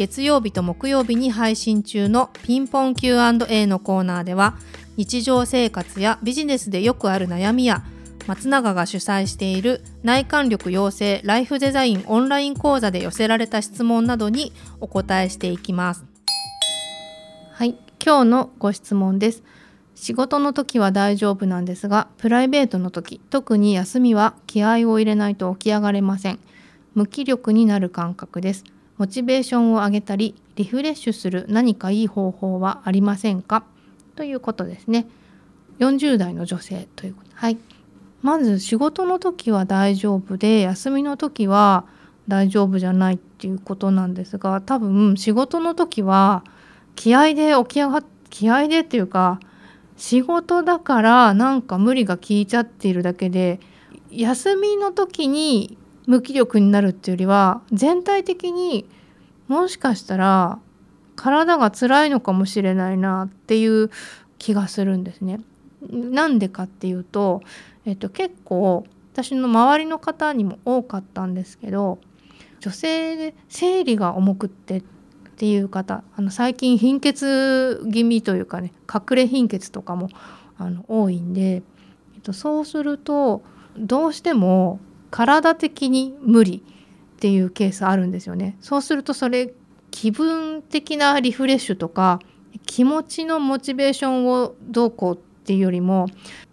月曜日と木曜日に配信中のピンポン Q&A のコーナーでは日常生活やビジネスでよくある悩みや松永が主催している内観力養成ライフデザインオンライン講座で寄せられた質問などにお答えしていきます。はい、今日のご質問です。仕事の時は大丈夫なんですが、プライベートの時、特に休みは気合を入れないと起き上がれません。無気力になる感覚です。モチベーションを上げたりリフレッシュする何かいい方法はありませんか？ということですね。40代の女性ということ。はい。まず仕事の時は大丈夫で休みの時は大丈夫じゃないっていうことなんですが多分仕事の時は気合で起き上がっ気合でっていうか仕事だからなんか無理が効いちゃっているだけで休みの時に無気力になるっていうよりは全体的にもしかしたら体が辛いのかもしれないなっていう気がするんですね。なんでかっていうと、えっと、結構私の周りの方にも多かったんですけど女性で生理が重くってっていう方あの最近貧血気味というかね隠れ貧血とかもあの多いんで、えっと、そうするとどうしても体的に無理っていうケースあるんですよね。そうするとそれ気分的なリフレッシュとか気持ちのモチベーションをどうこうっていうよりも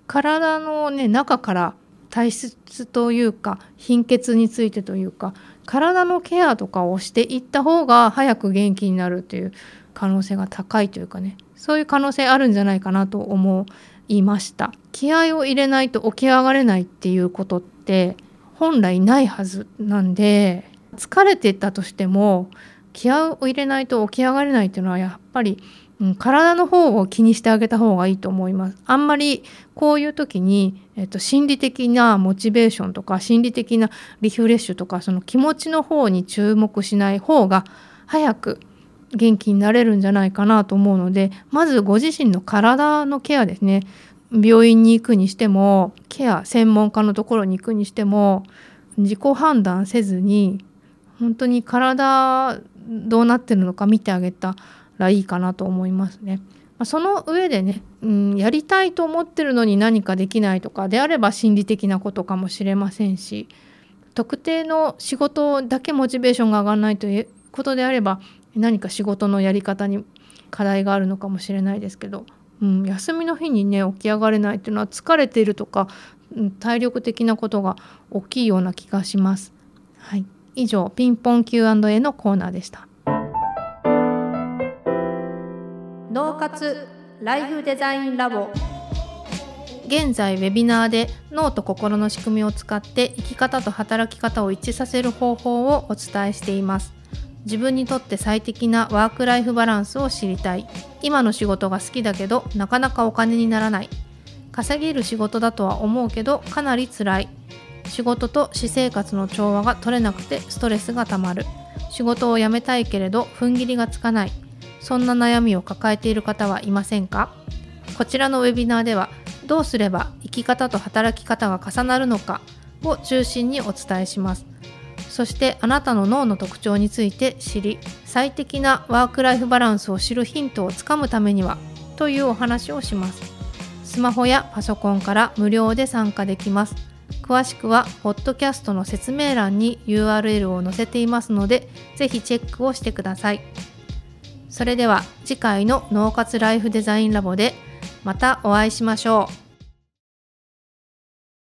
体のね中から体質というか貧血についてというか体のケアとかをしていった方が早く元気になるという可能性が高いというかねそういう可能性あるんじゃないかなと思いました気合を入れないと起き上がれないっていうことって本来ないはずなんで疲れてたとしても気合を入れないと起き上がれないっていうのはやっぱり、うん、体の方を気にしてあげた方がいいと思います。あんまりこういう時に、えっと、心理的なモチベーションとか心理的なリフレッシュとかその気持ちの方に注目しない方が早く元気になれるんじゃないかなと思うのでまずご自身の体のケアですね病院に行くにしてもケア専門家のところに行くにしても自己判断せずに本当に体どうなってるのか見てあげたらいいかなと思いますね。その上でね、うん、やりたいと思ってるのに何かできないとかであれば心理的なことかもしれませんし特定の仕事だけモチベーションが上がらないということであれば何か仕事のやり方に課題があるのかもしれないですけどうん、休みの日にね起き上がれないっていうのは疲れているとか、うん、体力的なことが大きいような気がします。はい、以上ピンポン Q&A のコーナーでした。脳活ライフデザインラボ現在ウェビナーで脳と心の仕組みを使って生き方と働き方を一致させる方法をお伝えしています。自分にとって最適なワークライフバランスを知りたい。今の仕事が好きだけどなかなかお金にならない。稼げる仕事だとは思うけどかなり辛い。仕事と私生活の調和が取れなくてストレスがたまる。仕事を辞めたいけれど踏ん切りがつかない。そんな悩みを抱えている方はいませんか？こちらのウェビナーではどうすれば生き方と働き方が重なるのかを中心にお伝えします。そしてあなたの脳の特徴について知り最適なワークライフバランスを知るヒントをつかむためにはというお話をします。スマホやパソコンから無料で参加できます。詳しくはポッドキャストの説明欄に URL を載せていますのでぜひチェックをしてください。それでは次回の脳活ライフデザインラボでまたお会いしましょう。